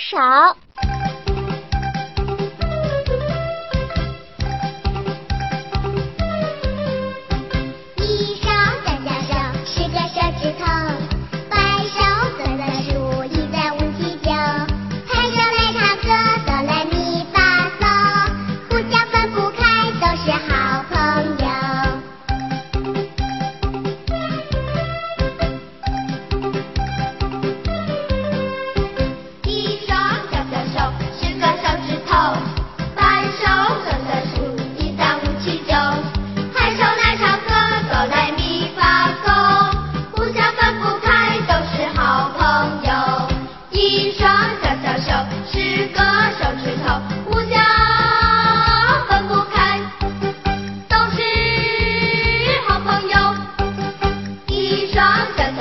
少。双小小手十个手指头，互相分不开，都是好朋友。一双小。